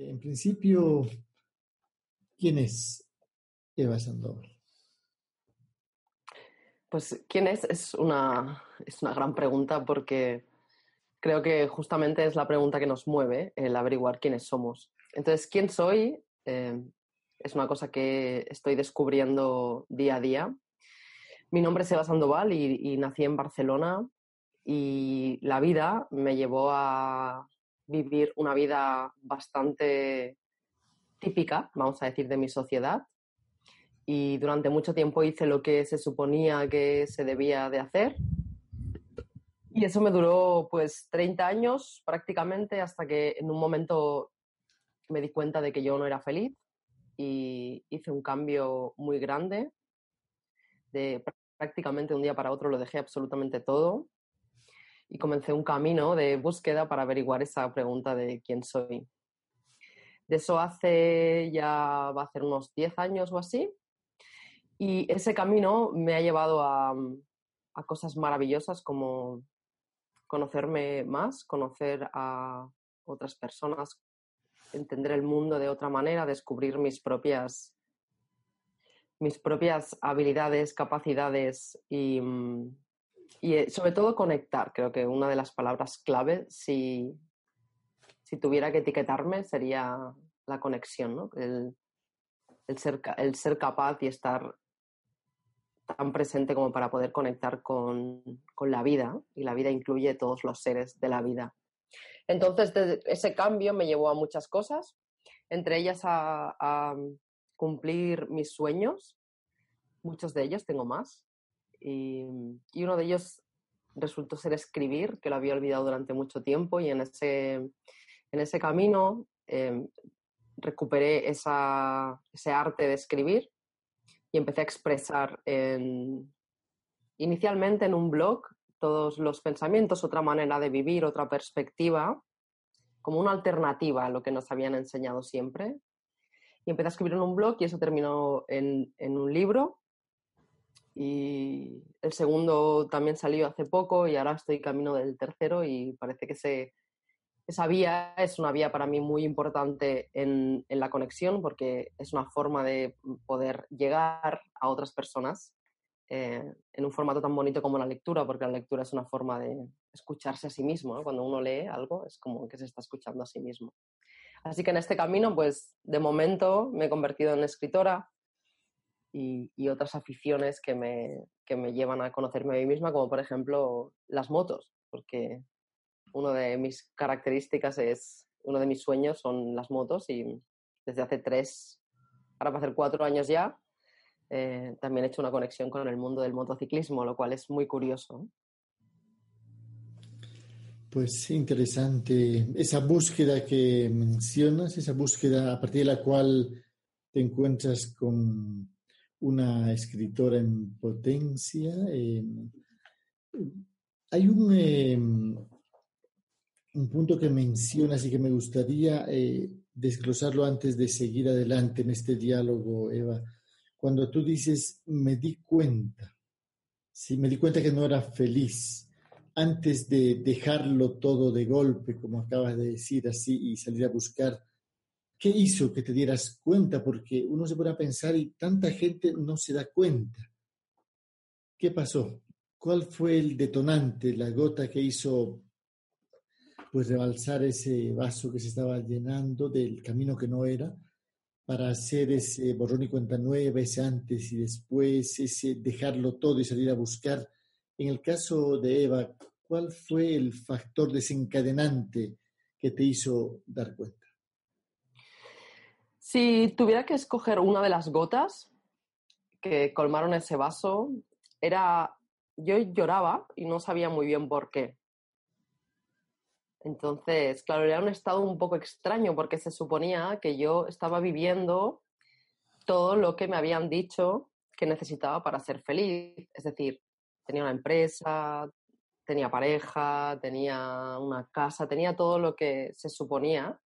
En principio, ¿quién es Eva Sandoval? Pues, ¿quién es? Es una, es una gran pregunta porque creo que justamente es la pregunta que nos mueve, el averiguar quiénes somos. Entonces, ¿quién soy? Eh, es una cosa que estoy descubriendo día a día. Mi nombre es Eva Sandoval y, nací en Barcelona y la vida me llevó a vivir una vida bastante típica, vamos a decir, de mi sociedad. Y durante mucho tiempo hice lo que se suponía que se debía de hacer. Y eso me duró pues 30 años prácticamente hasta que en un momento me di cuenta de que yo no era feliz y hice un cambio muy grande. De prácticamente un día para otro lo dejé absolutamente todo y comencé un camino de búsqueda para averiguar esa pregunta de quién soy. De eso hace ya va a unos 10 años o así. Y ese camino me ha llevado a, a cosas maravillosas como conocerme más, conocer a otras personas entender el mundo de otra manera, descubrir mis propias, mis propias habilidades, capacidades y, mm, y eh, sobre todo conectar. Creo que una de las palabras clave, si, si tuviera que etiquetarme, sería la conexión, ¿no? el, el, ser, el ser capaz y estar tan presente como para poder conectar con, con, la vida, y la vida incluye todos los seres de la vida. Entonces, ese cambio me llevó a muchas cosas, entre ellas a, cumplir mis sueños, muchos de ellos, tengo más, y, uno de ellos resultó ser escribir, que lo había olvidado durante mucho tiempo, y en ese, en ese camino em, recuperé esa, ese arte de escribir y empecé a expresar inicialmente en un blog todos los pensamientos, otra manera de vivir, otra perspectiva, como una alternativa a lo que nos habían enseñado siempre. Y empecé a escribir en un blog y eso terminó en, un libro. Y el segundo también salió hace poco y ahora estoy camino del tercero y parece que esa vía es una vía para mí muy importante en, en, la conexión porque es una forma de poder llegar a otras personas eh, en un formato tan bonito como la lectura, porque la lectura es una forma de escucharse a sí mismo. Cuando uno lee algo es como que se está escuchando a sí mismo. Así que en este camino, pues de momento me he convertido en escritora y, y otras aficiones que me, que me llevan a conocerme a mí misma, como por ejemplo las motos, porque una de mis características es, uno de mis sueños son las motos y desde hace tres, ahora va a ser cuatro años ya, eh, también he hecho una conexión con el mundo del motociclismo, lo cual es muy curioso. Pues interesante. Esa búsqueda que mencionas, esa búsqueda a partir de la cual te encuentras con una escritora en potencia. Eh, hay un, eh, un punto que mencionas y que me gustaría desglosarlo antes de seguir adelante en este diálogo, Eva cuando tú dices, me di cuenta, sí, me di cuenta que no era feliz antes de dejarlo todo de golpe, como acabas de decir así, y salir a buscar, ¿qué hizo que te dieras cuenta? Porque uno se pone a pensar y tanta gente no se da cuenta. ¿Qué pasó? ¿Cuál fue el detonante, la gota que hizo pues rebalsar ese vaso que se estaba llenando del camino que no era? para hacer ese borrón y cuenta nueva, ese antes y después, ese dejarlo todo y salir a buscar. En el caso de Eva, ¿cuál fue el factor desencadenante que te hizo dar cuenta? Si tuviera que escoger una de las gotas que colmaron ese vaso, era, yo lloraba y no sabía muy bien por qué. Entonces, claro, era un estado un poco extraño porque se suponía que yo estaba viviendo todo lo que me habían dicho que necesitaba para ser feliz. Es decir, tenía una empresa, tenía pareja, tenía una casa, tenía todo lo que se suponía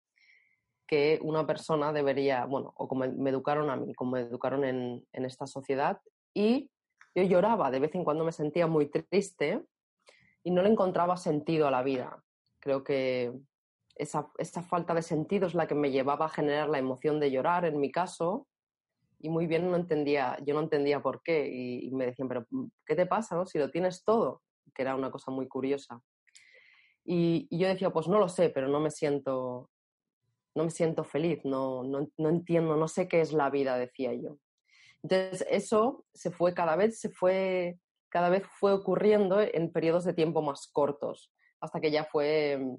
que una persona debería, bueno, o como me educaron a mí, como me educaron en, en esta sociedad. Y yo lloraba, de vez en cuando me sentía muy triste y no le encontraba sentido a la vida. Creo que esa, esa, falta de sentido es la que me llevaba a generar la emoción de llorar, en mi caso, y muy bien no entendía, yo no entendía por qué, y, me decían, pero mm, ¿qué te pasa, no? Si lo tienes todo, que era una cosa muy curiosa. Y, yo decía, pues no lo sé, pero no me siento, no me siento feliz, no, no, no entiendo, no sé qué es la vida, decía yo. Entonces, eso se fue cada vez, se fue, cada vez fue ocurriendo en periodos de tiempo más cortos, hasta que ya fue mm,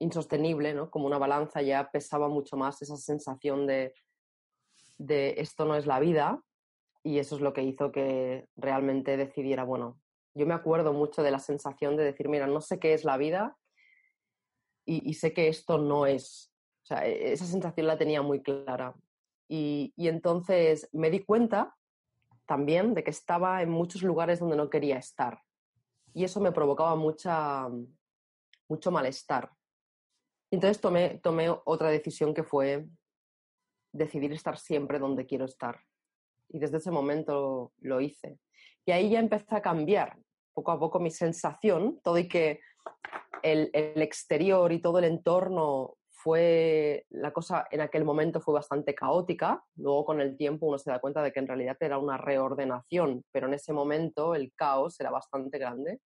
insostenible, ¿no? Como una balanza ya pesaba mucho más esa sensación de, de esto no es la vida y eso es lo que hizo que realmente decidiera, bueno, yo me acuerdo mucho de la sensación de decir, mira, no sé qué es la vida y, sé que esto no es. O sea, e, esa sensación la tenía muy clara. Y, y, entonces me di cuenta también de que estaba en muchos lugares donde no quería estar. Y eso me provocaba mucha, mucho malestar. Entonces tomé, tomé otra decisión que fue decidir estar siempre donde quiero estar. Y desde ese momento lo hice. Y ahí ya empecé a cambiar poco a poco mi sensación, todo y que el, el, exterior y todo el entorno fue, la cosa en aquel momento fue bastante caótica, luego con el tiempo uno se da cuenta de que en realidad era una reordenación, pero en ese momento el caos era bastante grande.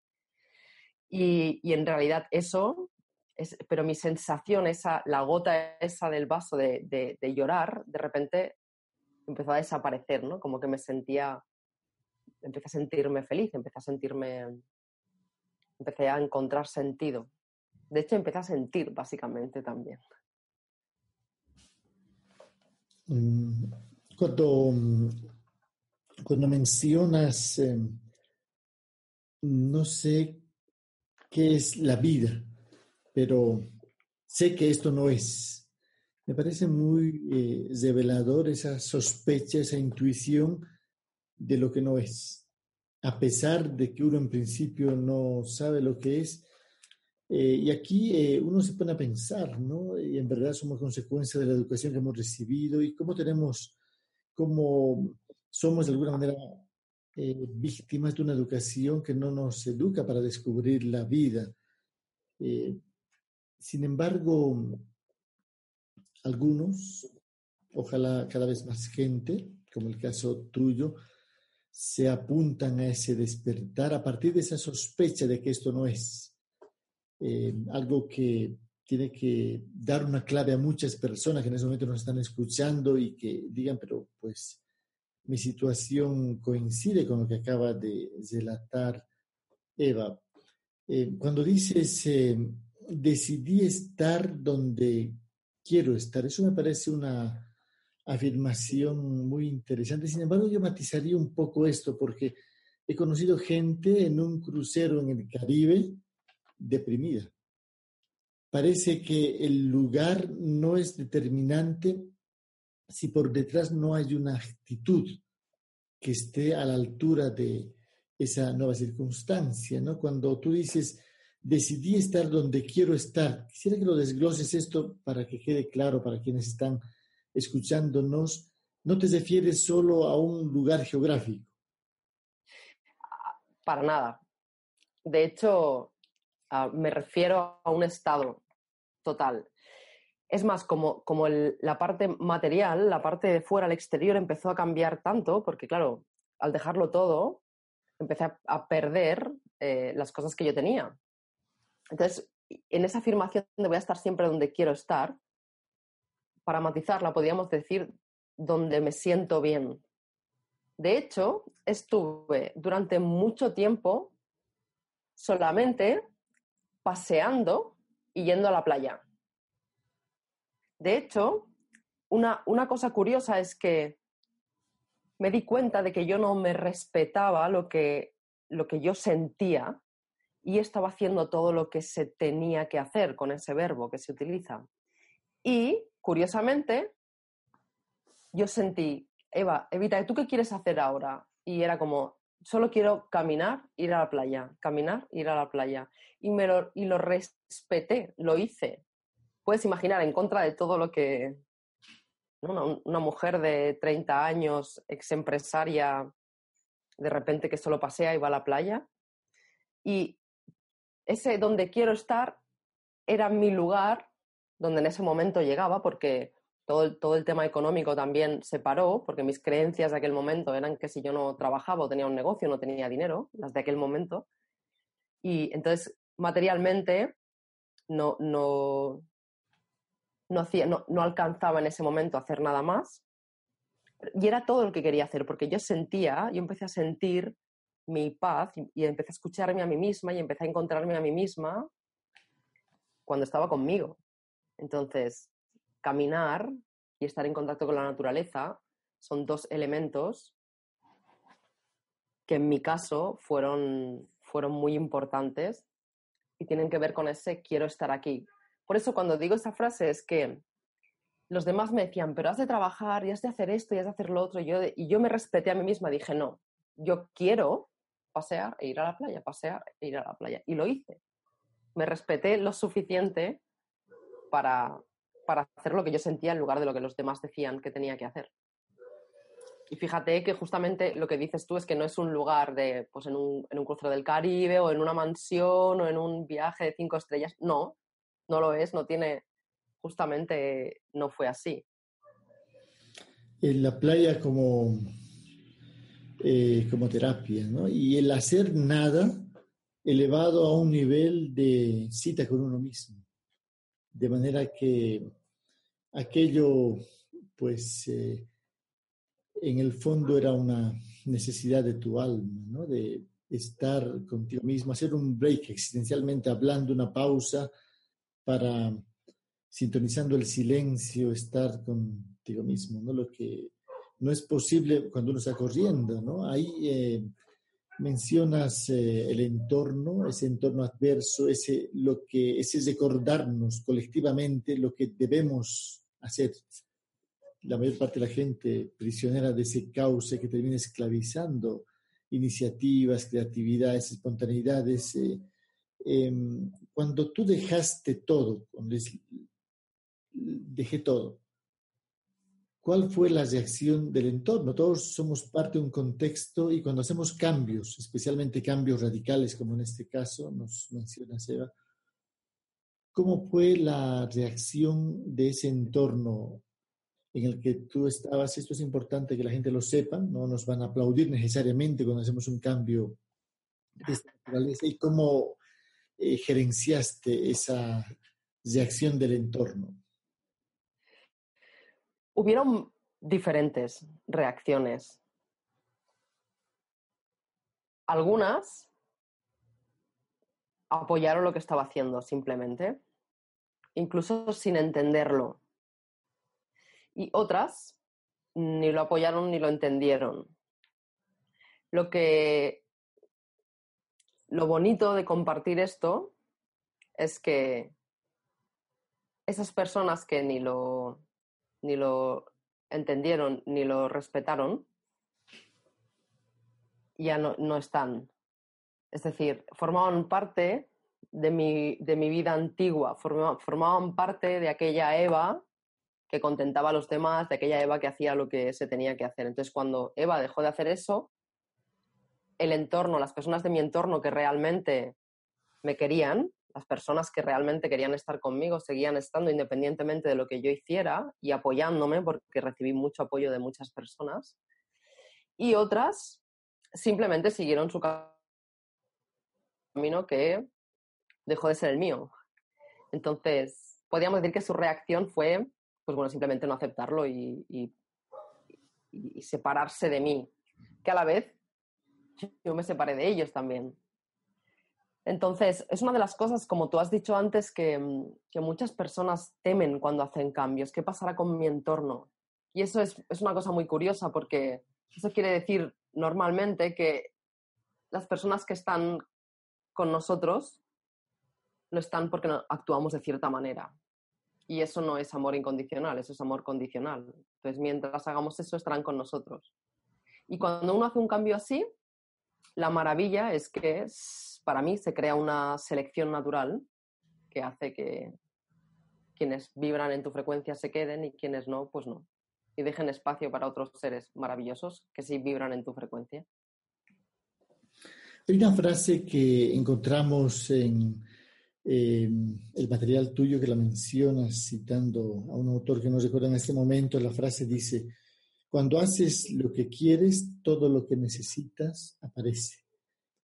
Y, y en realidad eso pero mi sensación, esa, la gota esa del vaso de, de, llorar, de repente empezó a desaparecer, ¿no? Como que me sentía, empecé a sentirme feliz, empecé a sentirme, empecé a encontrar sentido. De hecho, empecé a sentir básicamente también. Mm, cuando, cuando mencionas, eh, no sé qué es la vida, pero sé que esto no es. Me parece muy eh, revelador esa sospecha, esa intuición de lo que no es. A pesar de que uno en principio no sabe lo que es, eh, y aquí eh, uno se pone a pensar, ¿no? Y en verdad somos consecuencia de la educación que hemos recibido y cómo tenemos, cómo somos de alguna manera víctimas de una educación que no nos educa para descubrir la vida. Sin embargo, algunos, ojalá cada vez más gente, como el caso tuyo, se apuntan a ese despertar a partir de esa sospecha de que esto no es eh, algo que tiene que dar una clave a muchas personas que en ese momento nos están escuchando y que digan, pero pues mi situación coincide con lo que acaba de relatar Eva. Eh, cuando dices eh, decidí estar donde quiero estar. Eso me parece una afirmación muy interesante. Sin embargo, yo matizaría un poco esto porque he conocido gente en un crucero en el Caribe deprimida. Parece que el lugar no es determinante si por detrás no hay una actitud que esté a la altura de esa nueva circunstancia, ¿no? Cuando tú dices, decidí estar donde quiero estar. Quisiera que lo desgloses esto para que quede claro para quienes están escuchándonos. No te refieres solo a un lugar geográfico. Para nada. De hecho, me refiero a un estado total. Es más, como, como la parte material, la parte de fuera, el exterior, empezó a cambiar tanto, porque claro, al dejarlo todo, empecé a, perder eh, las cosas que yo tenía. Entonces, en esa afirmación de voy a estar siempre donde quiero estar, para matizarla, podríamos decir donde me siento bien. De hecho, estuve durante mucho tiempo solamente paseando y yendo a la playa. De hecho, una, una, cosa curiosa es que me di cuenta de que yo no me respetaba lo que, lo que yo sentía y estaba haciendo todo lo que se tenía que hacer con ese verbo que se utiliza. Y, curiosamente, yo sentí, Eva, Evita, ¿tú qué quieres hacer ahora? Y era como, solo quiero caminar, ir a la playa, caminar, ir a la playa. Y, me lo, y lo respeté, lo hice. Puedes imaginar, en contra de todo lo que una, una mujer de 30 años, ex empresaria, de repente que solo pasea y va a la playa. Y ese donde quiero estar era mi lugar donde en ese momento llegaba, porque todo el, todo el tema económico también se paró, porque mis creencias de aquel momento eran que si yo no trabajaba o tenía un negocio, no tenía dinero, las de aquel momento. Y entonces, materialmente, no, no, no, hacía, no, no alcanzaba en ese momento a hacer nada más. Y era todo lo que quería hacer, porque yo sentía, yo empecé a sentir mi paz y, empecé a escucharme a mí misma y empecé a encontrarme a mí misma cuando estaba conmigo. Entonces, caminar y estar en contacto con la naturaleza son dos elementos que en mi caso fueron, fueron muy importantes y tienen que ver con ese quiero estar aquí. Por eso cuando digo esa frase es que los demás me decían, pero has de trabajar y has de hacer esto y has de hacer lo otro. Y yo, y yo me respeté a mí misma, dije, no, yo quiero pasear e ir a la playa, pasear e ir a la playa. Y lo hice. Me respeté lo suficiente para, para hacer lo que yo sentía en lugar de lo que los demás decían que tenía que hacer. Y fíjate que justamente lo que dices tú es que no es un lugar de, pues en un, en un crucero del Caribe o en una mansión o en un viaje de cinco estrellas. No, no lo es, no tiene, justamente no fue así. En la playa como eh, como terapia, ¿no? Y el hacer nada elevado a un nivel de cita con uno mismo. De manera que aquello, pues, eh, en el fondo era una necesidad de tu alma, ¿no? De estar contigo mismo, hacer un break existencialmente hablando, una pausa para sintonizando el silencio, estar contigo mismo, ¿no? Lo que no es posible cuando uno está corriendo, ¿no? Ahí eh, mencionas eh, el entorno, ese entorno adverso, ese, lo que, ese recordarnos colectivamente lo que debemos hacer. La mayor parte de la gente prisionera de ese cauce que termina esclavizando iniciativas, creatividades, espontaneidades. Eh, em, cuando tú dejaste todo, dejé todo, ¿Cuál fue la reacción del entorno? Todos somos parte de un contexto y cuando hacemos cambios, especialmente cambios radicales, como en este caso nos menciona Seba, ¿cómo fue la reacción de ese entorno en el que tú estabas? Esto es importante que la gente lo sepa, no nos van a aplaudir necesariamente cuando hacemos un cambio de esta naturaleza y cómo eh, gerenciaste esa reacción del entorno hubieron diferentes reacciones. Algunas apoyaron lo que estaba haciendo simplemente, incluso sin entenderlo. Y otras ni lo apoyaron ni lo entendieron. Lo que lo bonito de compartir esto es que esas personas que ni lo ni lo entendieron, ni lo respetaron, ya no, no están. Es decir, formaban parte de mi, de mi vida antigua, formaban, formaban parte de aquella Eva que contentaba los demás, de aquella Eva que hacía lo que se tenía que hacer. Entonces, cuando Eva dejó de hacer eso, el entorno, las personas de mi entorno que realmente me querían, las personas que realmente querían estar conmigo seguían estando independientemente de lo que yo hiciera y apoyándome porque recibí mucho apoyo de muchas personas. Y otras simplemente siguieron su camino que dejó de ser el mío. Entonces, podríamos decir que su reacción fue, pues bueno, simplemente no aceptarlo y, y separarse de mí, que a la vez yo me separé de ellos también. Entonces, es una de las cosas, como tú has dicho antes, mm, que, muchas personas temen cuando hacen cambios. ¿Qué pasará con mi entorno? Y eso es, una cosa muy curiosa porque eso quiere decir normalmente que las personas que están con nosotros lo están porque actuamos de cierta manera. Y eso no es amor incondicional, eso es amor condicional. Entonces, mientras hagamos eso, estarán con nosotros. Y cuando uno hace un cambio así, la maravilla es que para mí se crea una selección natural que hace que quienes vibran en tu frecuencia se queden y quienes no, pues no. Y dejen espacio para otros seres maravillosos que sí vibran en tu frecuencia. Hay una frase que encontramos en, eh, el material tuyo que la mencionas citando a un autor que no recuerda en este momento, la frase dice, cuando haces lo que quieres, todo lo que necesitas aparece.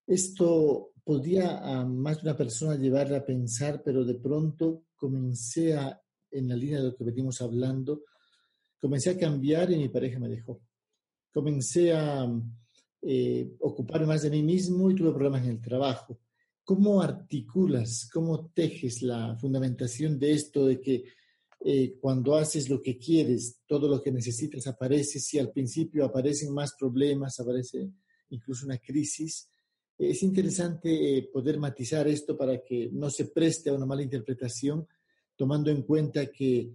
Esto podría a más de una persona llevarla a pensar, pero de pronto comencé a, en la línea de lo que venimos hablando, comencé a cambiar y mi pareja me dejó. Comencé a eh, ocupar más de mí mismo y tuve problemas en el trabajo. ¿Cómo articulas, cómo tejes la fundamentación de esto de que eh, cuando haces lo que quieres, todo lo que necesitas aparece? Si al principio aparecen más problemas, aparece incluso una crisis, es interesante eh, poder matizar esto para que no se preste a una mala interpretación, tomando en cuenta que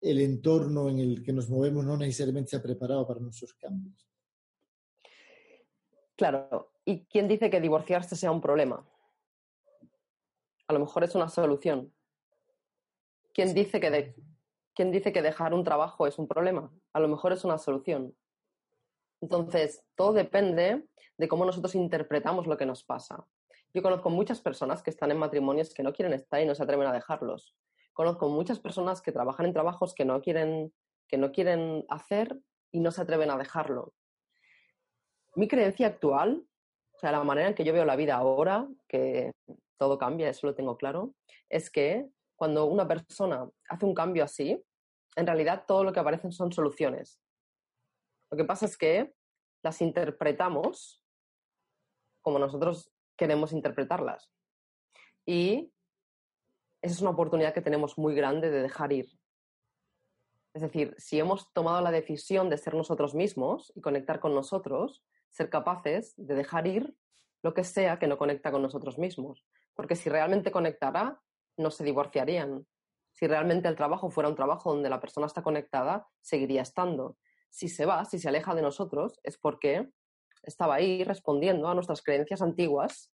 el entorno en el que nos movemos no necesariamente se ha preparado para nuestros cambios. Claro, ¿y quién dice que divorciarse sea un problema? A lo mejor es una solución. ¿Quién dice que, ¿quién dice que dejar un trabajo es un problema? A lo mejor es una solución. Entonces, todo depende de cómo nosotros interpretamos lo que nos pasa. Yo conozco muchas personas que están en matrimonios que no quieren estar y no se atreven a dejarlos. Conozco muchas personas que trabajan en trabajos que no quieren, que no quieren hacer y no se atreven a dejarlo. Mi creencia actual, o sea, la manera en que yo veo la vida ahora, que todo cambia, eso lo tengo claro, es que cuando una persona hace un cambio así, en realidad todo lo que aparecen son soluciones. Lo que pasa es que las interpretamos como nosotros queremos interpretarlas. Y esa es una oportunidad que tenemos muy grande de dejar ir. Es decir, si hemos tomado la decisión de ser nosotros mismos y conectar con nosotros, ser capaces de dejar ir lo que sea que no conecta con nosotros mismos. Porque si realmente conectara, no se divorciarían. Si realmente el trabajo fuera un trabajo donde la persona está conectada, seguiría estando. Si se va, si se aleja de nosotros, es porque estaba ahí respondiendo a nuestras creencias antiguas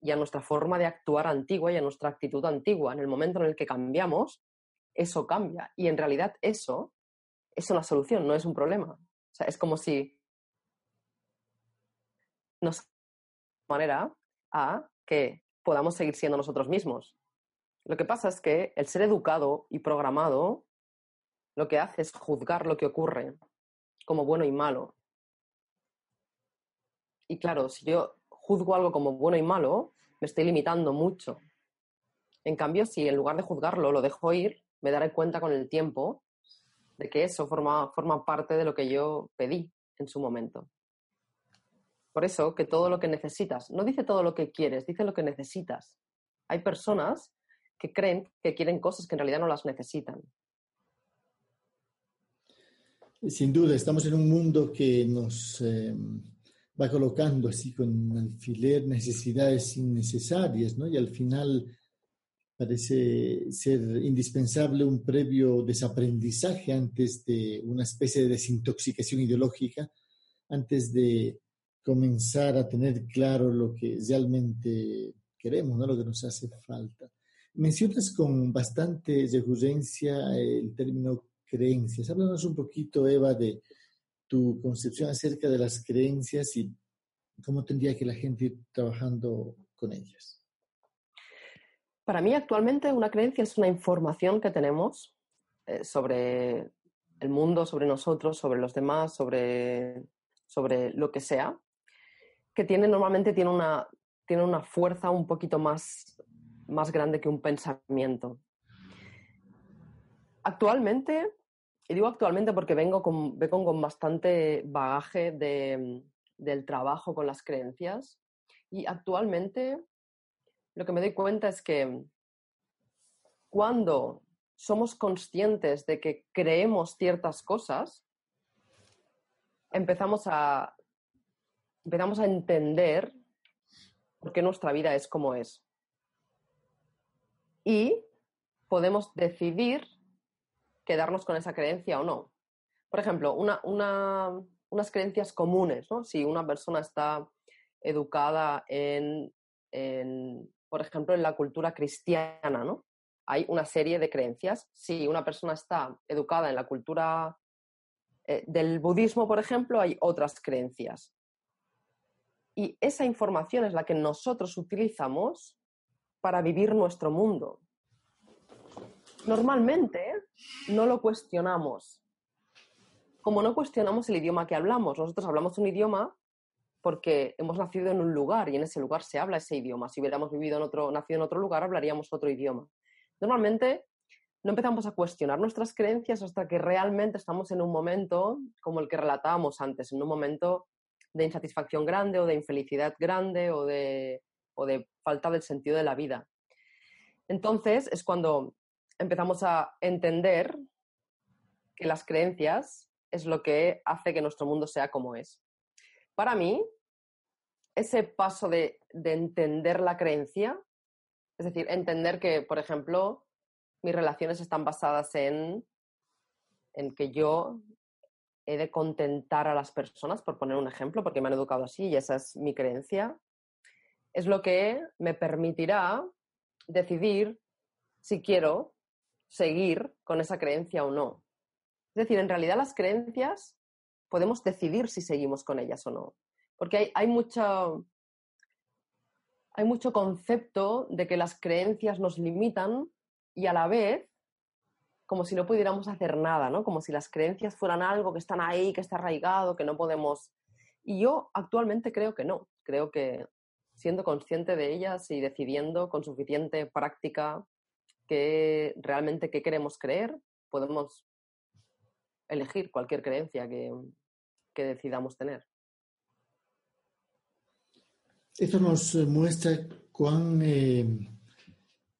y a nuestra forma de actuar antigua y a nuestra actitud antigua. En el momento en el que cambiamos, eso cambia. Y en realidad eso es una solución, no es un problema. O sea, es como si nos manera a que podamos seguir siendo nosotros mismos. Lo que pasa es que el ser educado y programado lo que hace es juzgar lo que ocurre como bueno y malo. Y claro, si yo juzgo algo como bueno y malo, me estoy limitando mucho. En cambio, si en lugar de juzgarlo lo dejo ir, me daré cuenta con el tiempo de que eso forma, forma parte de lo que yo pedí en su momento. Por eso, que todo lo que necesitas, no dice todo lo que quieres, dice lo que necesitas. Hay personas que creen que quieren cosas que en realidad no las necesitan. Sin duda, estamos en un mundo que nos eh, va colocando así con alfiler necesidades innecesarias, ¿no? Y al final parece ser indispensable un previo desaprendizaje antes de una especie de desintoxicación ideológica, antes de comenzar a tener claro lo que realmente queremos, ¿no? lo que nos hace falta. Mencionas con bastante recurrencia el término creencias. Háblanos un poquito, Eva, de tu concepción acerca de las creencias y cómo tendría que la gente ir trabajando con ellas. Para mí actualmente una creencia es una información que tenemos eh, sobre el mundo, sobre nosotros, sobre los demás, sobre, sobre lo que sea, que tiene normalmente tiene una, tiene una fuerza un poquito más, más grande que un pensamiento. Actualmente y digo actualmente porque vengo con, bastante bagaje de, del trabajo con las creencias. Y actualmente lo que me doy cuenta es que cuando somos conscientes de que creemos ciertas cosas, empezamos a, empezamos a entender por qué nuestra vida es como es. Y podemos decidir quedarnos con esa creencia o no. Por ejemplo, unas creencias comunes, ¿no? Si una persona está educada en, por ejemplo, en la cultura cristiana, ¿no? Hay una serie de creencias. Si una persona está educada en la cultura eh, del budismo, por ejemplo, hay otras creencias. Y esa información es la que nosotros utilizamos para vivir nuestro mundo. Normalmente no lo cuestionamos. Como no cuestionamos el idioma que hablamos, nosotros hablamos un idioma porque hemos nacido en un lugar y en ese lugar se habla ese idioma. Si hubiéramos vivido en otro, nacido en otro lugar, hablaríamos otro idioma. Normalmente no empezamos a cuestionar nuestras creencias hasta que realmente estamos en un momento como el que relatábamos antes, en un momento de insatisfacción grande o de infelicidad grande o de, o de falta del sentido de la vida. Entonces es cuando empezamos a entender que las creencias es lo que hace que nuestro mundo sea como es. Para mí, ese paso de, de entender la creencia, es decir, entender que, por ejemplo, mis relaciones están basadas en, en que yo he de contentar a las personas, por poner un ejemplo, porque me han educado así y esa es mi creencia, es lo que me permitirá decidir si quiero seguir con esa creencia o no. Es decir, en realidad las creencias podemos decidir si seguimos con ellas o no. Porque hay, hay, mucho, hay mucho concepto de que las creencias nos limitan y a la vez como si no pudiéramos hacer nada, ¿no? Como si las creencias fueran algo que están ahí, que está arraigado, que no podemos. Y yo actualmente creo que no. Creo que siendo consciente de ellas y decidiendo con suficiente práctica que realmente qué queremos creer, podemos elegir cualquier creencia que, que decidamos tener. Esto nos muestra cuán eh,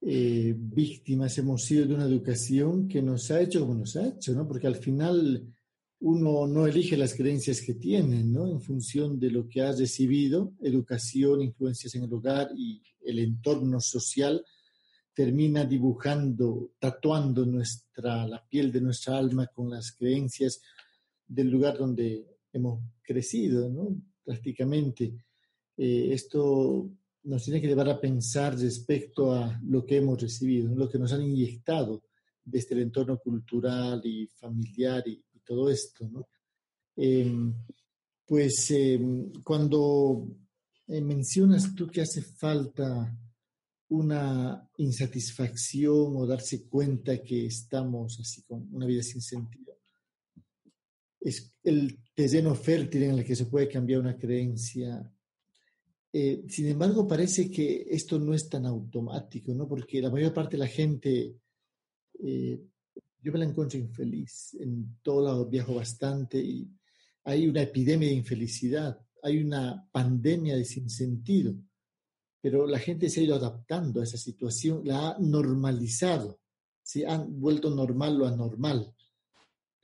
eh, víctimas hemos sido de una educación que nos ha hecho como nos ha hecho, ¿no? Porque al final uno no elige las creencias que tiene, ¿no? En función de lo que ha recibido, educación, influencias en el hogar y el entorno social, termina dibujando, tatuando nuestra, la piel de nuestra alma con las creencias del lugar donde hemos crecido, ¿no? Prácticamente. Eh, esto nos tiene que llevar a pensar respecto a lo que hemos recibido, lo que nos han inyectado desde el entorno cultural y familiar y, todo esto. ¿no? Em, pues em, cuando eh, mencionas tú que hace falta una insatisfacción o darse cuenta que estamos así con una vida sin sentido, es el terreno fértil en el que se puede cambiar una creencia eh, sin embargo, parece que esto no es tan automático, ¿no? Porque la mayor parte de la gente, eh, yo me la encuentro infeliz. En todo lado viajo bastante y hay una epidemia de infelicidad, hay una pandemia de sinsentido, pero la gente se ha ido adaptando a esa situación, la ha normalizado, se han vuelto normal lo anormal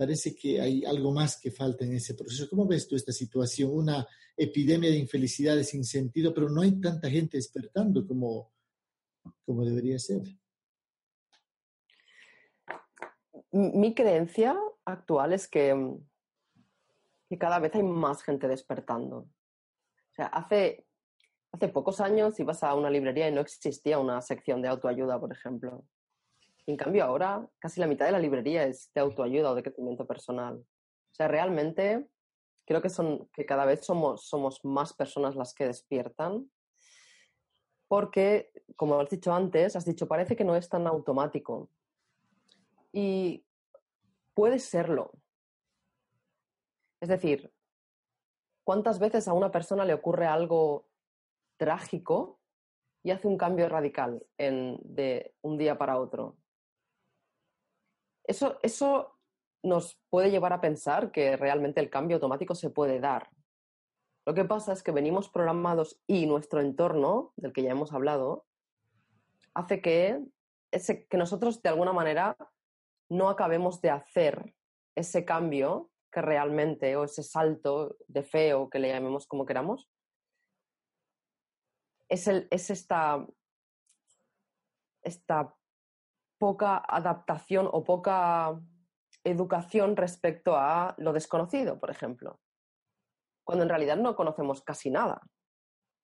parece que hay algo más que falta en ese proceso. ¿Cómo ves tú esta situación? Una epidemia de infelicidad sin sentido, pero no hay tanta gente despertando como, como debería ser. Mi creencia actual es que, que cada vez hay más gente despertando. O sea, hace, hace pocos años ibas a una librería y no existía una sección de autoayuda, por ejemplo. En cambio, ahora casi la mitad de la librería es de autoayuda o de crecimiento personal. O sea, realmente creo que, son, que cada vez somos, somos más personas las que despiertan. Porque, como has dicho antes, has dicho, parece que no es tan automático. Y puede serlo. Es decir, ¿cuántas veces a una persona le ocurre algo trágico y hace un cambio radical en, de un día para otro? Eso, eso nos puede llevar a pensar que realmente el cambio automático se puede dar. Lo que pasa es que venimos programados y nuestro entorno, del que ya hemos hablado, hace que, ese, que nosotros de alguna manera no acabemos de hacer ese cambio que realmente, o ese salto de fe o que le llamemos como queramos, es, el, es esta, esta poca adaptación o poca educación respecto a lo desconocido, por ejemplo. Cuando en realidad no conocemos casi nada.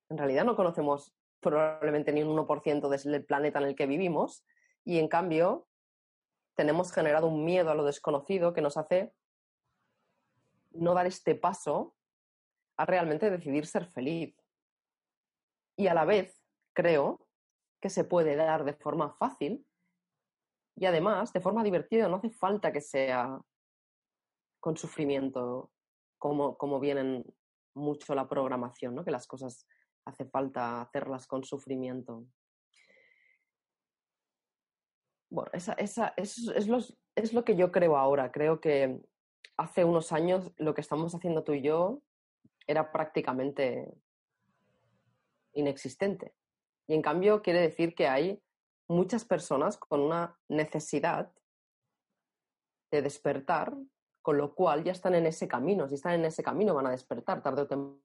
En realidad no conocemos probablemente ni un 1% del planeta en el que vivimos y en cambio tenemos generado un miedo a lo desconocido que nos hace no dar este paso a realmente decidir ser feliz. Y a la vez, creo que se puede dar de forma fácil y además de forma divertida. No hace falta que sea con sufrimiento como, como vienen mucho la programación, ¿no? que las cosas hace falta hacerlas con sufrimiento. Bueno, esa, esa, es, lo, es lo que yo creo ahora. Creo que hace unos años lo que estamos haciendo tú y yo era prácticamente inexistente. Y en cambio quiere decir que hay muchas personas con una necesidad de despertar, con lo cual ya están en ese camino. Si están en ese camino van a despertar tarde o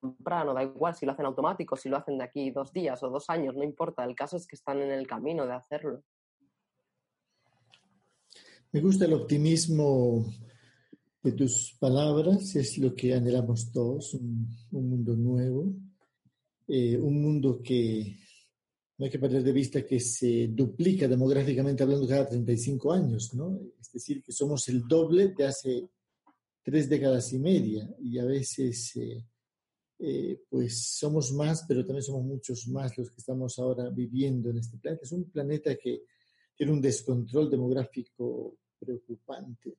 temprano, da igual si lo hacen automático, si lo hacen de aquí dos días o dos años, no importa. El caso es que están en el camino de hacerlo. Me gusta el optimismo de tus palabras, es lo que anhelamos todos, un, mundo nuevo, eh, un mundo que no hay que perder de vista que se duplica demográficamente hablando cada 35 años, ¿no? Es decir, que somos el doble de hace tres décadas y media y a veces eh, eh, pues somos más, pero también somos muchos más los que estamos ahora viviendo en este planeta. Es un planeta que tiene un descontrol demográfico preocupante.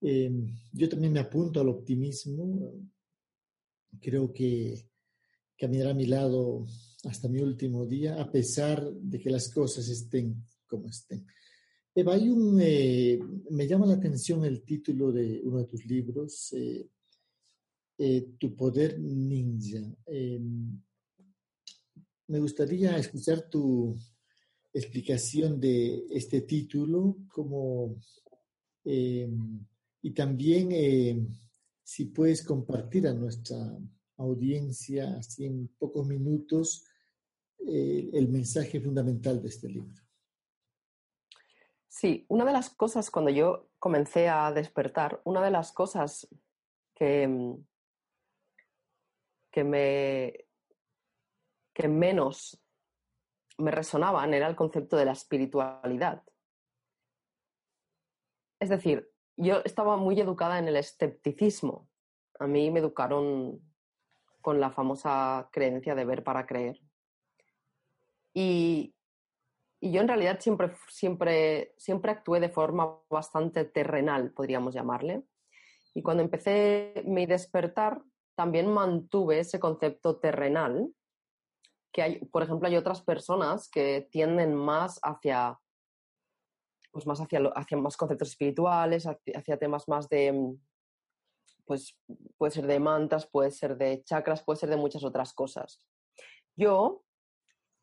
Eh, yo también me apunto al optimismo. Creo que caminará a mi lado hasta mi último día, a pesar de que las cosas estén como estén. Eva, hay un, eh, me llama la atención el título de uno de tus libros, eh, Tu poder ninja. me gustaría escuchar tu, explicación de este título, como, eh, y también eh, si puedes compartir a nuestra audiencia, así en pocos minutos, eh, el mensaje fundamental de este libro. Sí, una de las cosas cuando yo comencé a despertar, una de las cosas que, que me que menos me resonaban era el concepto de la espiritualidad. Es decir, yo estaba muy educada en el escepticismo. A mí me educaron con la famosa creencia de ver para creer. Y, yo en realidad siempre, siempre, siempre actué de forma bastante terrenal, podríamos llamarle. Y cuando empecé mi despertar, también mantuve ese concepto terrenal que hay, por ejemplo, hay otras personas que tienden más hacia, pues más hacia, hacia más conceptos espirituales, hacia, temas más de, mm, pues puede ser de mantas, puede ser de chakras, puede ser de muchas otras cosas. Yo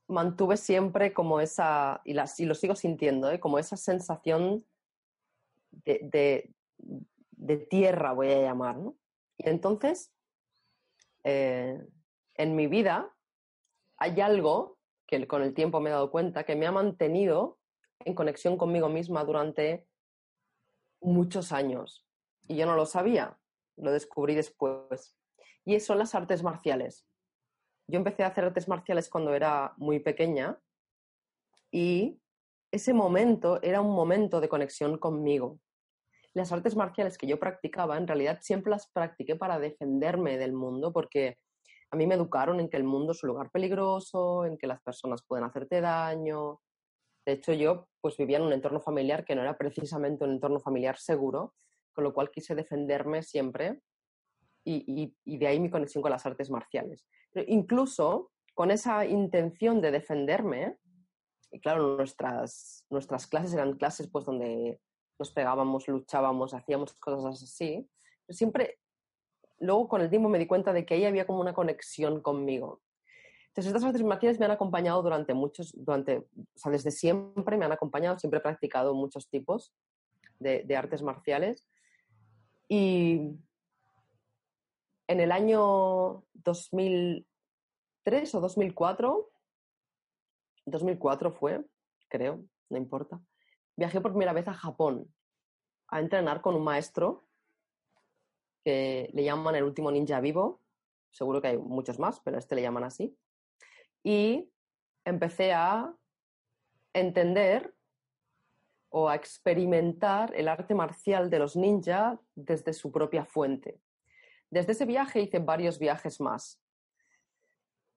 mantuve siempre como esa, y, y lo sigo sintiendo, ¿eh? como esa sensación de, de, tierra, voy a llamar, ¿no? Y entonces, eh, en mi vida, hay algo que con el tiempo me he dado cuenta que me ha mantenido en conexión conmigo misma durante muchos años. Y yo no lo sabía, lo descubrí después. Y son las artes marciales. Yo empecé a hacer artes marciales cuando era muy pequeña y ese momento era un momento de conexión conmigo. Las artes marciales que yo practicaba, en realidad siempre las practiqué para defenderme del mundo porque a mí me educaron en que el mundo es un lugar peligroso, en que las personas pueden hacerte daño. De hecho, yo pues vivía en un entorno familiar que no era precisamente un entorno familiar seguro, con lo cual quise defenderme siempre y, de ahí mi conexión con las artes marciales. Pero incluso con esa intención de defenderme, y claro, nuestras, nuestras clases eran clases pues donde nos pegábamos, luchábamos, hacíamos cosas así, siempre luego con el tiempo me di cuenta de que ahí había como una conexión conmigo. Entonces, estas artes marciales me han acompañado durante muchos, durante, o sea, desde siempre me han acompañado, siempre he practicado muchos tipos de, artes marciales. Y en el año 2003 o 2004, 2004 fue, creo, no importa, viajé por primera vez a Japón a entrenar con un maestro que le llaman el último ninja vivo. Seguro que hay muchos más, pero este le llaman así. Y empecé a entender o a experimentar el arte marcial de los ninja desde su propia fuente. Desde ese viaje hice varios viajes más,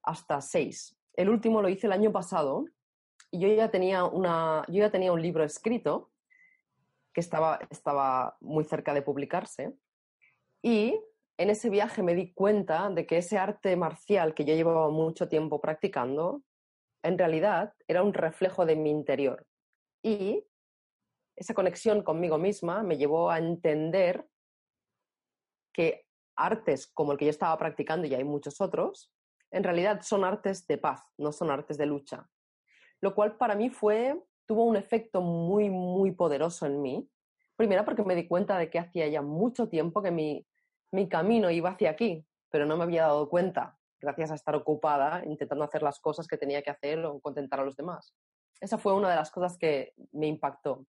hasta seis. el último lo hice el año pasado y yo ya tenía, una, yo ya tenía un libro escrito que estaba, estaba muy cerca de publicarse y en ese viaje me di cuenta de que ese arte marcial que yo llevaba mucho tiempo practicando, en realidad era un reflejo de mi interior. Y esa conexión conmigo misma me llevó a entender que artes como el que yo estaba practicando, y hay muchos otros, en realidad son artes de paz, no son artes de lucha. Lo cual para mí fue, tuvo un efecto muy, muy poderoso en mí. Primero porque me di cuenta de que hacía ya mucho tiempo que mi, mi camino iba hacia aquí, pero no me había dado cuenta, gracias a estar ocupada intentando hacer las cosas que tenía que hacer o contentar a los demás. Esa fue una de las cosas que me impactó.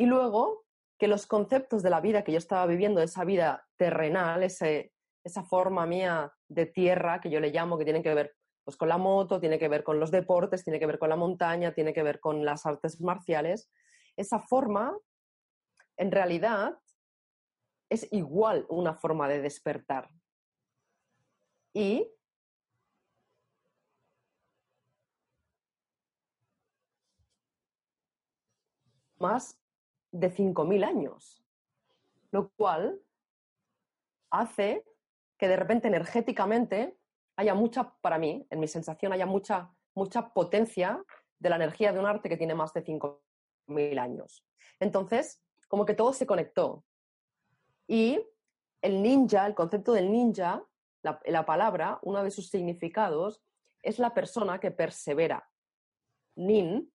Y luego, que los conceptos de la vida que yo estaba viviendo, esa vida terrenal, ese, esa forma mía de tierra que yo le llamo, que tiene que ver pues, con la moto, tiene que ver con los deportes, tiene que ver con la montaña, tiene que ver con las artes marciales, esa forma, en realidad, es igual una forma de despertar. Y más de 5.000 años, lo cual hace que de repente energéticamente haya mucha, para mí, en mi sensación, haya mucha, mucha potencia de la energía de un arte que tiene más de 5.000 años. Entonces, como que todo se conectó. Y el ninja, el concepto del ninja, la, la palabra, uno de sus significados es la persona que persevera. Nin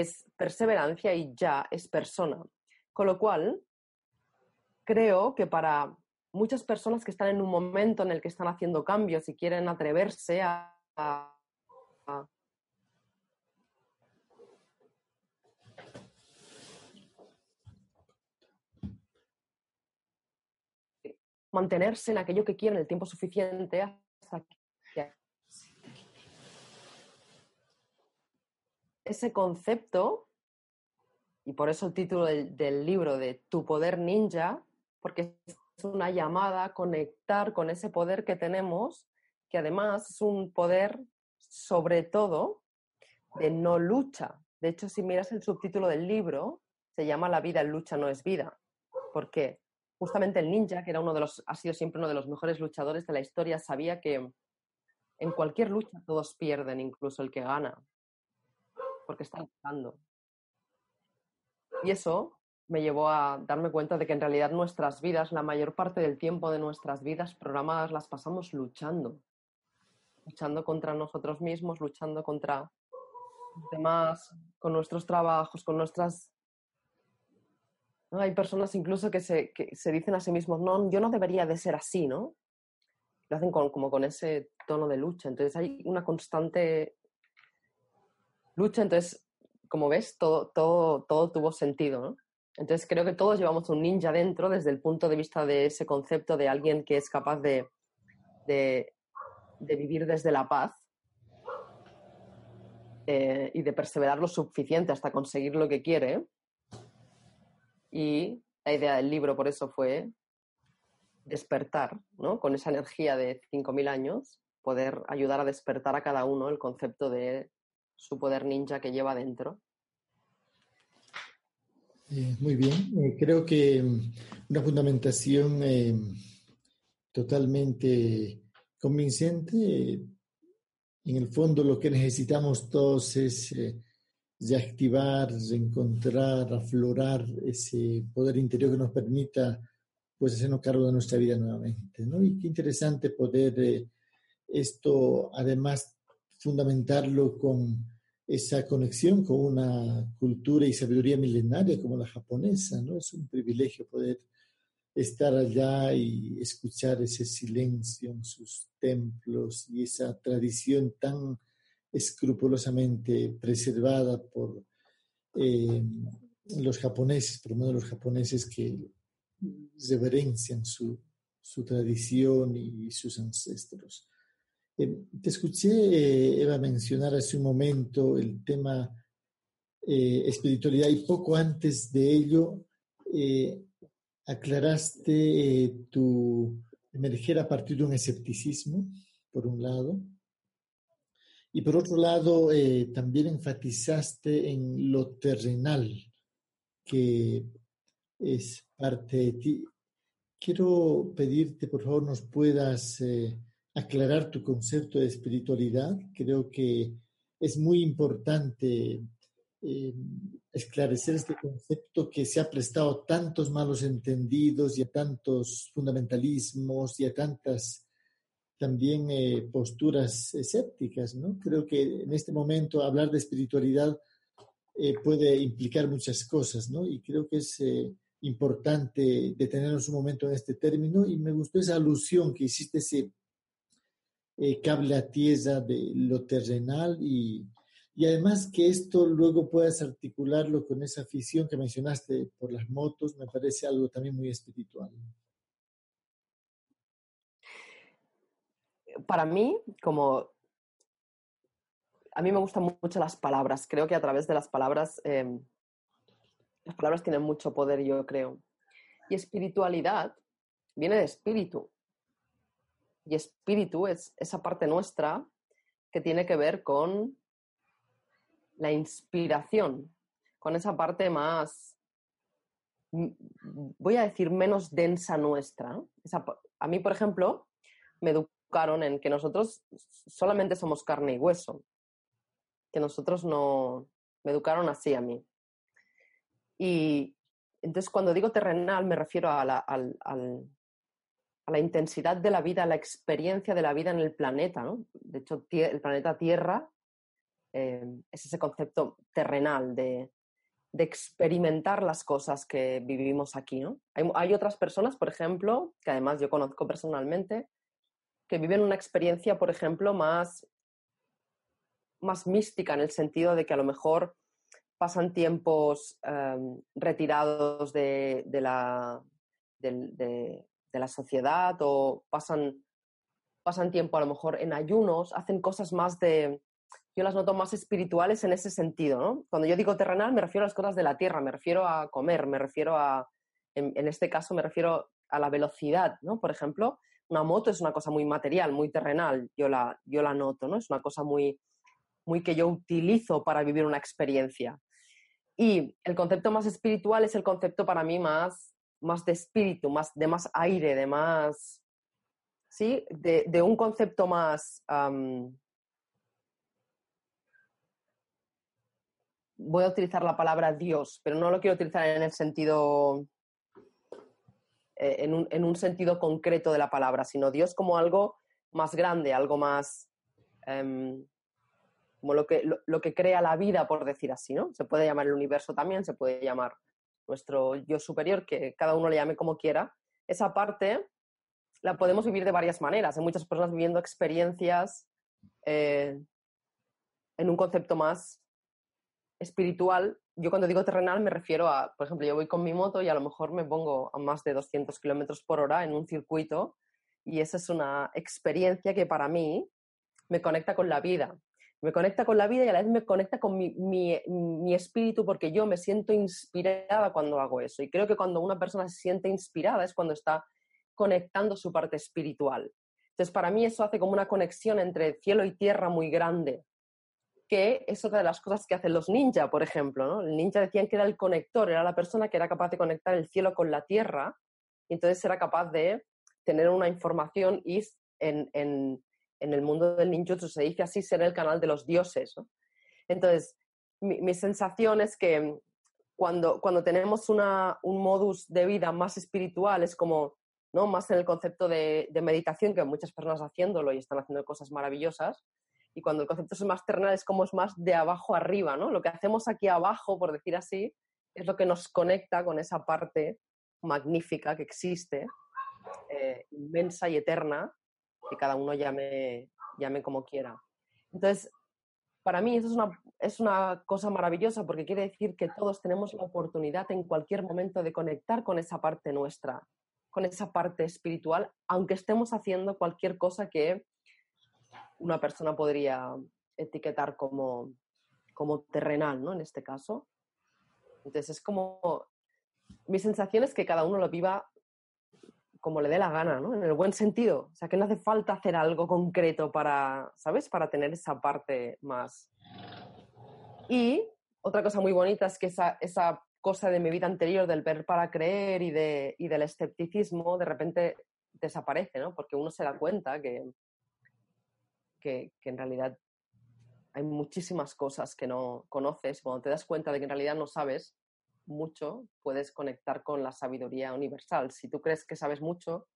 es perseverancia y ya es persona. Con lo cual, creo que para muchas personas que están en un momento en el que están haciendo cambios y quieren atreverse a, mantenerse en aquello que quieren el tiempo suficiente hasta que ese concepto, y por eso el título del, libro de Tu poder ninja, porque es una llamada a conectar con ese poder que tenemos, que además es un poder sobre todo de no lucha. De hecho, si miras el subtítulo del libro, se llama La vida en lucha no es vida. porque Justamente el ninja, que era uno de los, ha sido siempre uno de los mejores luchadores de la historia, sabía que en cualquier lucha todos pierden, incluso el que gana porque está luchando. Y eso me llevó a darme cuenta de que en realidad nuestras vidas, la mayor parte del tiempo de nuestras vidas programadas, las pasamos luchando. Luchando contra nosotros mismos, luchando contra los demás, con nuestros trabajos, con nuestras... Hay personas incluso que se, se dicen a sí mismos, no, yo no debería de ser así, ¿no? Lo hacen como con ese tono de lucha. Entonces hay una constante lucha, entonces, como ves, todo, todo, todo tuvo sentido. Entonces creo que todos llevamos un ninja dentro desde el punto de vista de ese concepto de alguien que es capaz de, de, vivir desde la paz eh, y de perseverar lo suficiente hasta conseguir lo que quiere. Y la idea del libro por eso fue despertar, ¿no? Con esa energía de 5.000 años, poder ayudar a despertar a cada uno el concepto de su poder ninja que lleva dentro. Eh, muy bien, eh, creo que mm, una fundamentación eh, totalmente convincente. En el fondo lo que necesitamos todos es reactivar, reencontrar, aflorar ese poder interior que nos permita pues hacernos cargo de nuestra vida nuevamente. ¿no? Y qué interesante poder esto además fundamentarlo con esa conexión con una cultura y sabiduría milenaria como la japonesa, ¿no? Es un privilegio poder estar allá y escuchar ese silencio en sus templos y esa tradición tan escrupulosamente preservada por eh, los japoneses, por lo menos los japoneses que reverencian su, su tradición y sus ancestros. Eh, te escuché, eh, Eva, mencionar hace un momento el tema eh, espiritualidad y poco antes de ello aclaraste tu emerger a partir de un escepticismo, por un lado, Y por otro lado, eh, también enfatizaste en lo terrenal, que es parte de ti. Quiero pedirte, por favor, nos puedas eh, aclarar tu concepto de espiritualidad. Creo que es muy importante eh, esclarecer este concepto que se ha prestado a tantos malos entendidos y a tantos fundamentalismos y a tantas también eh, posturas escépticas, ¿no? Creo que en este momento hablar de espiritualidad eh, puede implicar muchas cosas, ¿no? Y creo que es importante detenernos un momento en este término y me gustó esa alusión que hiciste, ese cable a tierra de lo terrenal y, y además que esto luego puedas articularlo con esa afición que mencionaste por las motos, me parece algo también muy espiritual. para mí, como a mí me gustan mucho las palabras, creo que a través de las palabras, em, las palabras tienen mucho poder, yo creo. Y espiritualidad viene de espíritu. Y espíritu es esa parte nuestra que tiene que ver con la inspiración, con esa parte más, voy a decir, menos densa nuestra. a mí, por ejemplo, me, en que nosotros solamente somos carne y hueso, que nosotros no, me educaron así a mí. Y entonces cuando digo terrenal me refiero a la, a la intensidad de la vida, a la experiencia de la vida en el planeta. ¿no? De hecho, el planeta Tierra eh, es ese concepto terrenal de, de, experimentar las cosas que vivimos aquí. ¿no? Hay, otras personas, por ejemplo, que además yo conozco personalmente, que viven una experiencia, por ejemplo, más, más mística, en el sentido de que a lo mejor pasan tiempos em, retirados de, la, de, la sociedad o pasan, pasan tiempo a lo mejor en ayunos, hacen cosas más de, yo las noto más espirituales en ese sentido, ¿no? Cuando yo digo terrenal me refiero a las cosas de la tierra, me refiero a comer, me refiero a, en, en este caso me refiero a la velocidad, ¿no? Por ejemplo, una moto es una cosa muy material, muy terrenal, yo la, yo la noto, ¿no? Es una cosa muy, muy que yo utilizo para vivir una experiencia. Y el concepto más espiritual es el concepto para mí más, más de espíritu, más, de más aire, de más, ¿sí? De, un concepto más... voy a utilizar la palabra Dios, pero no lo quiero utilizar en el sentido eh, en, un, sentido concreto de la palabra, sino Dios como algo más grande, algo más em, como lo que, lo, que crea la vida, por decir así, ¿no? Se puede llamar el universo también, se puede llamar nuestro yo superior, que cada uno le llame como quiera. Esa parte la podemos vivir de varias maneras. Hay muchas personas viviendo experiencias eh, en un concepto más espiritual yo cuando digo terrenal me refiero a, por ejemplo, yo voy con mi moto y a lo mejor me pongo a más de 200 kilómetros por hora en un circuito y esa es una experiencia que para mí me conecta con la vida. Me conecta con la vida y a la vez me conecta con mi, mi, espíritu porque yo me siento inspirada cuando hago eso. Y creo que cuando una persona se siente inspirada es cuando está conectando su parte espiritual. Entonces, para mí eso hace como una conexión entre cielo y tierra muy grande que es otra de las cosas que hacen los ninja, por ejemplo. ¿no? El ninja decían que era el conector, era la persona que era capaz de conectar el cielo con la tierra y entonces era capaz de tener una información y en, en el mundo del ninjutsu se dice así, ser el canal de los dioses. Entonces, mi, sensación es que cuando, cuando tenemos una, un modus de vida más espiritual, es como ¿no? más en el concepto de, de meditación, que muchas personas haciéndolo y están haciendo cosas maravillosas, y cuando el concepto es más terrenal es como es más de abajo arriba, ¿no? Lo que hacemos aquí abajo, por decir así, es lo que nos conecta con esa parte magnífica que existe, eh, inmensa y eterna, que cada uno llame, llame como quiera. Entonces, para mí eso es una, es una cosa maravillosa porque quiere decir que todos tenemos la oportunidad en cualquier momento de conectar con esa parte nuestra, con esa parte espiritual, aunque estemos haciendo cualquier cosa que una persona podría etiquetar como, como terrenal, ¿no? En este caso. Entonces es como, mi sensación es que cada uno lo viva como le dé la gana, ¿no? En el buen sentido. O sea, que no hace falta hacer algo concreto para, ¿sabes? Para tener esa parte más. Y otra cosa muy bonita es que esa, esa cosa de mi vida anterior, del ver para creer y, de, y del escepticismo, de repente desaparece, ¿no? Porque uno se da cuenta que, que, que en realidad hay muchísimas cosas que no conoces. Cuando te das cuenta de que en realidad no sabes, mucho, puedes conectar con la sabiduría universal. Si tú crees que sabes mucho,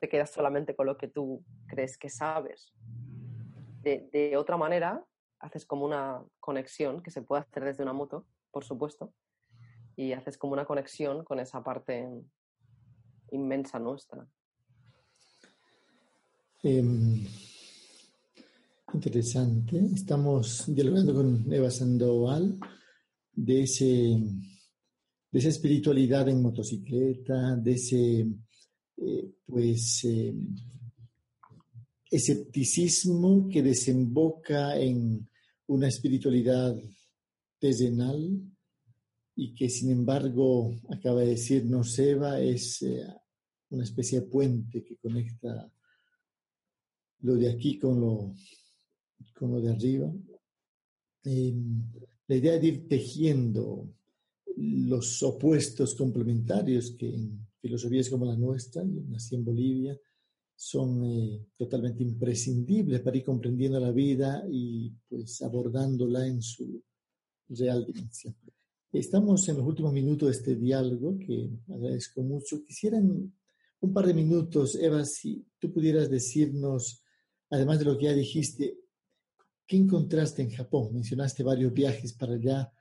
te quedas solamente con lo que tú crees que sabes. De, otra manera, haces como una conexión que se puede hacer desde una moto, por supuesto, y haces como una conexión con esa parte inmensa nuestra. Em, interesante. Estamos dialogando con Eva Sandoval de, ese, de esa espiritualidad en motocicleta, de ese, eh, pues, eh, escepticismo que desemboca en una espiritualidad terrenal y que sin embargo, acaba de decirnos Eva, es eh, una especie de puente que conecta lo de aquí con lo, con lo de arriba la idea de ir tejiendo los opuestos complementarios que en filosofías como la nuestra, yo nací en Bolivia, son eh, totalmente imprescindibles para ir comprendiendo la vida y pues abordándola en su real dimensión. Estamos en los últimos minutos de este diálogo que agradezco mucho. Quisiera un par de minutos, Eva, si tú pudieras decirnos, además de lo que ya dijiste, ¿Qué encontraste en Japón? Mencionaste varios viajes para allá.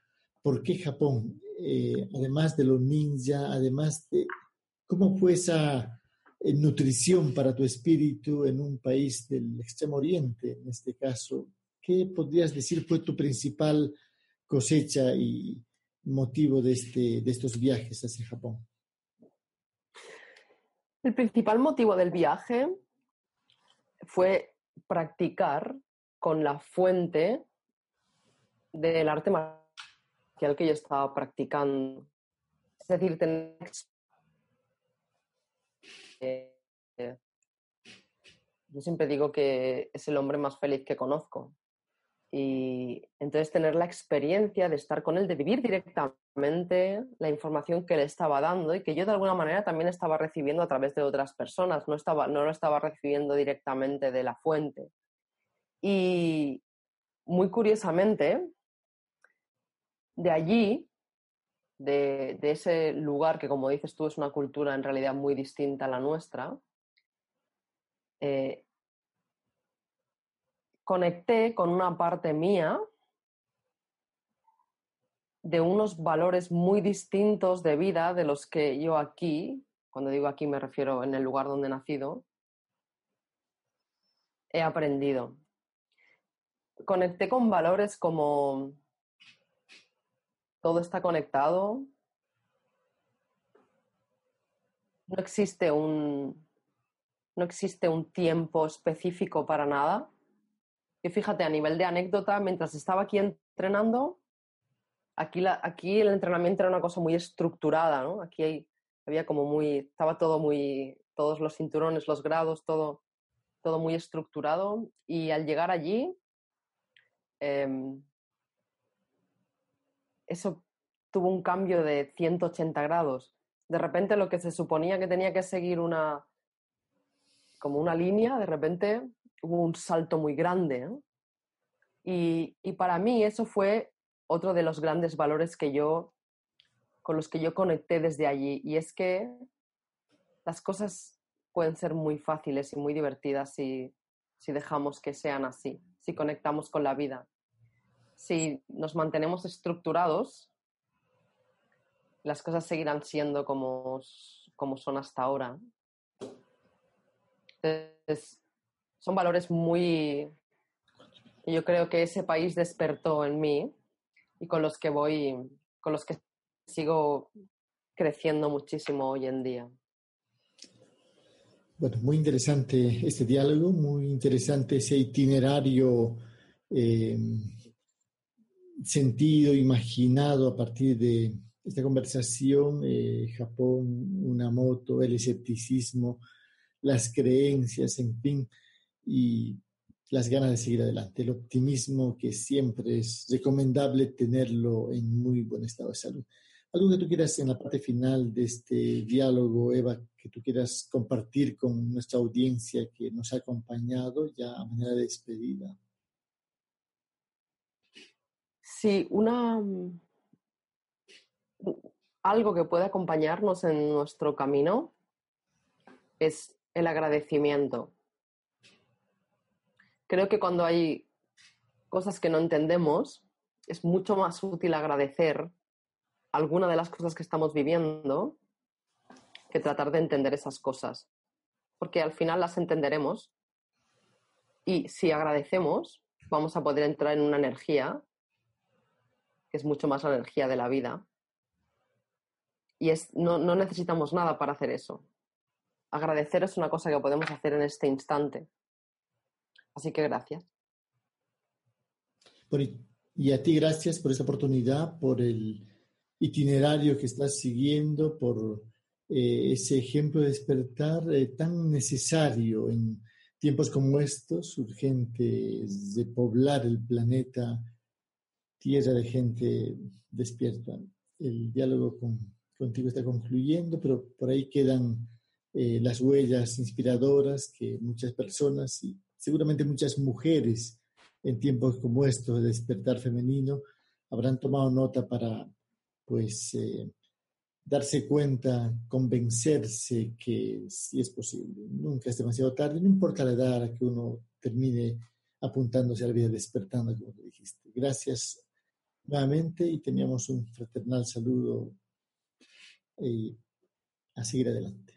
¿Por qué Japón? Eh, además de los ninja, además de... ¿Cómo fue esa eh, nutrición para tu espíritu en un país del Extremo Oriente, en este caso? ¿Qué podrías decir fue tu principal cosecha y motivo de, este, de estos viajes hacia Japón? El principal motivo del viaje fue practicar con la fuente del arte marcial que yo estaba practicando. Es decir, tener... yo siempre digo que es el hombre más feliz que conozco. Y entonces tener la experiencia de estar con él, de vivir directamente la información que le estaba dando y que yo de alguna manera también estaba recibiendo a través de otras personas, no, estaba, no lo estaba recibiendo directamente de la fuente. Y muy curiosamente, de allí, de, ese lugar que, como dices tú, es una cultura en realidad muy distinta a la nuestra, eh, conecté con una parte mía de unos valores muy distintos de vida de los que yo aquí, cuando digo aquí me refiero en el lugar donde he nacido, he aprendido conecté con valores como todo está conectado, no existe un, no existe un tiempo específico para nada. Y fíjate, a nivel de anécdota, mientras estaba aquí entrenando, aquí, la, aquí el entrenamiento era una cosa muy estructurada, ¿no? Aquí había como muy, estaba todo muy, todos los cinturones, los grados, todo, todo muy estructurado. Y al llegar allí, Em, eso tuvo un cambio de 180 grados. De repente lo que se suponía que tenía que seguir una como una línea, de repente hubo un salto muy grande. Y, y, para mí eso fue otro de los grandes valores que yo, con los que yo conecté desde allí. Y es que las cosas pueden ser muy fáciles y muy divertidas si, si dejamos que sean así si conectamos con la vida. Si nos mantenemos estructurados, las cosas seguirán siendo como, como son hasta ahora. son valores muy... Yo creo que ese país despertó en mí y con los que voy, con los que sigo creciendo muchísimo hoy en día. Bueno, muy interesante este diálogo, muy interesante ese itinerario eh, sentido, imaginado a partir de esta conversación, eh, Japón, una moto, el escepticismo, las creencias, en fin, y las ganas de seguir adelante, el optimismo que siempre es recomendable tenerlo en muy buen estado de salud. ¿Algo que tú quieras en la parte final de este diálogo, Eva, que tú quieras compartir con nuestra audiencia que nos ha acompañado ya a manera de despedida? Sí, una, algo que puede acompañarnos en nuestro camino es el agradecimiento. Creo que cuando hay cosas que no entendemos, es mucho más útil agradecer alguna de las cosas que estamos viviendo que tratar de entender esas cosas. Porque al final las entenderemos y si agradecemos, vamos a poder entrar en una energía que es mucho más la energía de la vida. Y es, no, no necesitamos nada para hacer eso. Agradecer es una cosa que podemos hacer en este instante. Así que gracias. Y a ti gracias por esta oportunidad, por el itinerario que estás siguiendo, por eh, ese ejemplo de despertar eh, tan necesario en tiempos como estos, urgentes de poblar el planeta, tierra de gente despierta. El diálogo contigo está concluyendo, pero por ahí quedan eh, las huellas inspiradoras que muchas personas y seguramente muchas mujeres en tiempos como estos de despertar femenino habrán tomado nota para pues eh, darse cuenta, convencerse que sí es posible. Nunca es demasiado tarde, no importa la edad a que uno termine apuntándose a la vida despertando, como te dijiste. Gracias nuevamente y teníamos un fraternal saludo y a seguir adelante.